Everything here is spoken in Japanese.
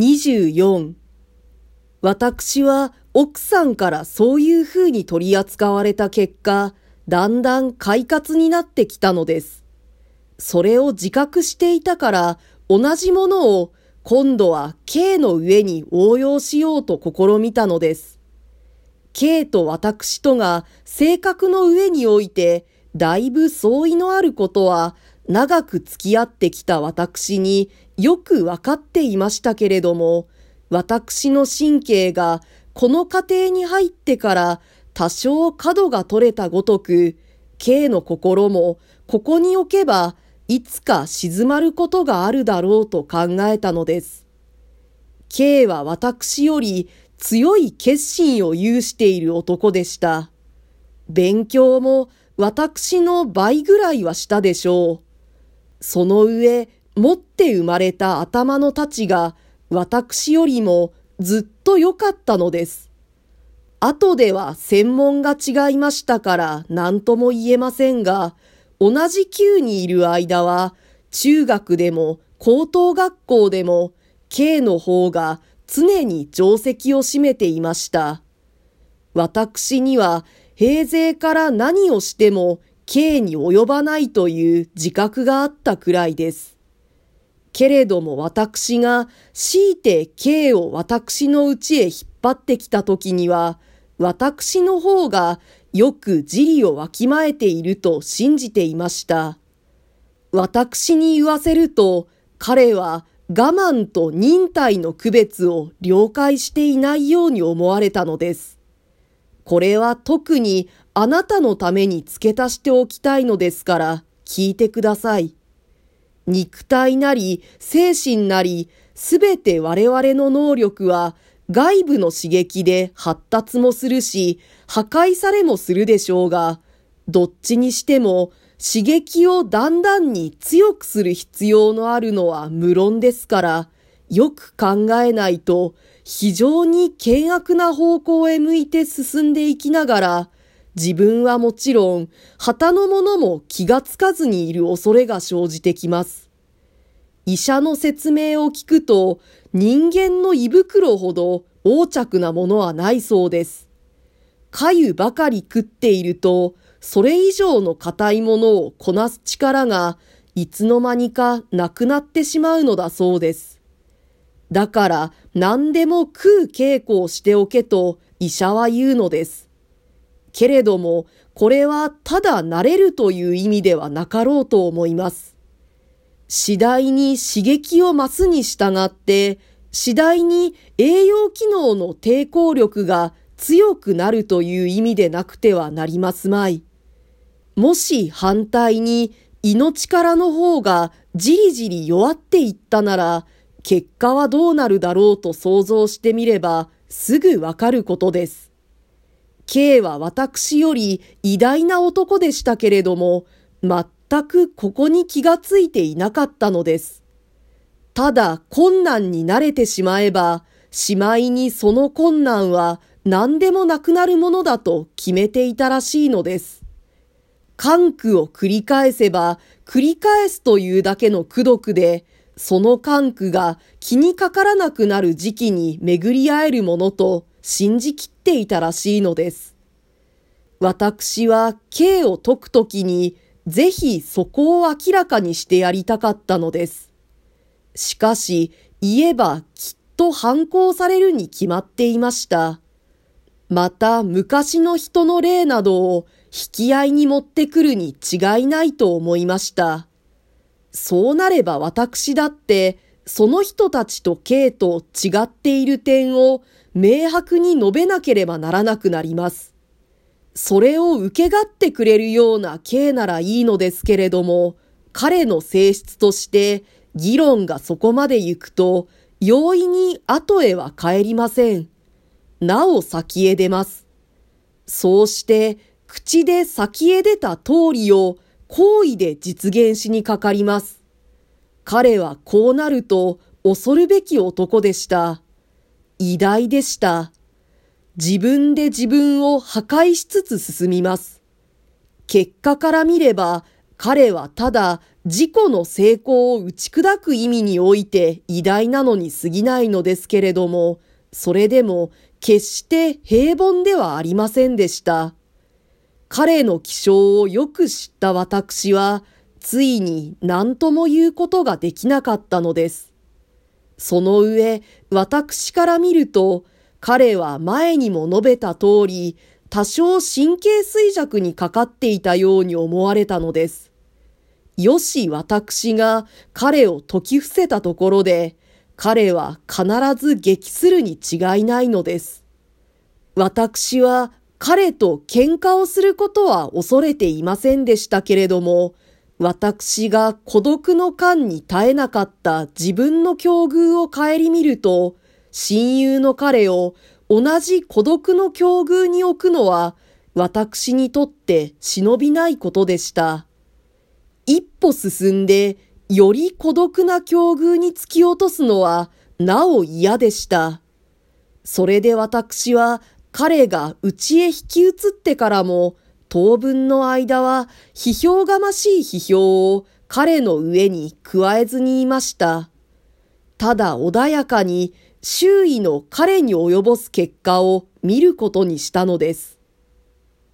24私は奥さんからそういうふうに取り扱われた結果、だんだん快活になってきたのです。それを自覚していたから同じものを今度は K の上に応用しようと試みたのです。K と私とが性格の上においてだいぶ相違のあることは長く付き合ってきた私によくわかっていましたけれども、私の神経がこの過程に入ってから多少角が取れたごとく、K の心もここに置けばいつか静まることがあるだろうと考えたのです。K は私より強い決心を有している男でした。勉強も私の倍ぐらいはしたでしょう。その上、持って生まれた頭の太ちが私よりもずっと良かったのです。後では専門が違いましたから何とも言えませんが、同じ級にいる間は中学でも高等学校でも K の方が常に定石を占めていました。私には平勢から何をしても K に及ばないという自覚があったくらいです。けれども私が強いて K を私のうちへ引っ張ってきた時には、私の方がよく自利をわきまえていると信じていました。私に言わせると、彼は我慢と忍耐の区別を了解していないように思われたのです。これは特にあなたのために付け足しておきたいのですから聞いてください。肉体なり精神なりすべて我々の能力は外部の刺激で発達もするし破壊されもするでしょうが、どっちにしても刺激をだんだんに強くする必要のあるのは無論ですから、よく考えないと非常に険悪な方向へ向いて進んでいきながら、自分はもちろん、旗の者も気がつかずにいる恐れが生じてきます。医者の説明を聞くと、人間の胃袋ほど横着なものはないそうです。粥ばかり食っていると、それ以上の硬いものをこなす力が、いつの間にかなくなってしまうのだそうです。だから何でも食う稽古をしておけと医者は言うのです。けれども、これはただ慣れるという意味ではなかろうと思います。次第に刺激を増すに従って、次第に栄養機能の抵抗力が強くなるという意味でなくてはなりますまい。もし反対に命からの方がじりじり弱っていったなら、結果はどうなるだろうと想像してみればすぐわかることです。K は私より偉大な男でしたけれども、全くここに気がついていなかったのです。ただ困難に慣れてしまえば、しまいにその困難は何でもなくなるものだと決めていたらしいのです。寒苦を繰り返せば、繰り返すというだけの苦毒で、その寒苦が気にかからなくなる時期に巡り合えるものと信じきっていたらしいのです。私は K を解くときにぜひそこを明らかにしてやりたかったのです。しかし言えばきっと反抗されるに決まっていました。また昔の人の例などを引き合いに持ってくるに違いないと思いました。そうなれば私だってその人たちと K と違っている点を明白に述べなければならなくなります。それを受け勝ってくれるような K ならいいのですけれども、彼の性質として議論がそこまで行くと、容易に後へは帰りません。なお先へ出ます。そうして、口で先へ出た通りを行為で実現しにかかります。彼はこうなると恐るべき男でした。偉大でした。自分で自分を破壊しつつ進みます。結果から見れば、彼はただ自己の成功を打ち砕く意味において偉大なのに過ぎないのですけれども、それでも決して平凡ではありませんでした。彼の気象をよく知った私は、ついに何とも言うことができなかったのです。その上、私から見ると、彼は前にも述べた通り、多少神経衰弱にかかっていたように思われたのです。よし私が彼を解き伏せたところで、彼は必ず激するに違いないのです。私は彼と喧嘩をすることは恐れていませんでしたけれども、私が孤独の間に耐えなかった自分の境遇を顧みると、親友の彼を同じ孤独の境遇に置くのは、私にとって忍びないことでした。一歩進んで、より孤独な境遇に突き落とすのは、なお嫌でした。それで私は、彼が家へ引き移ってからも、当分の間は批評がましい批評を彼の上に加えずにいました。ただ穏やかに周囲の彼に及ぼす結果を見ることにしたのです。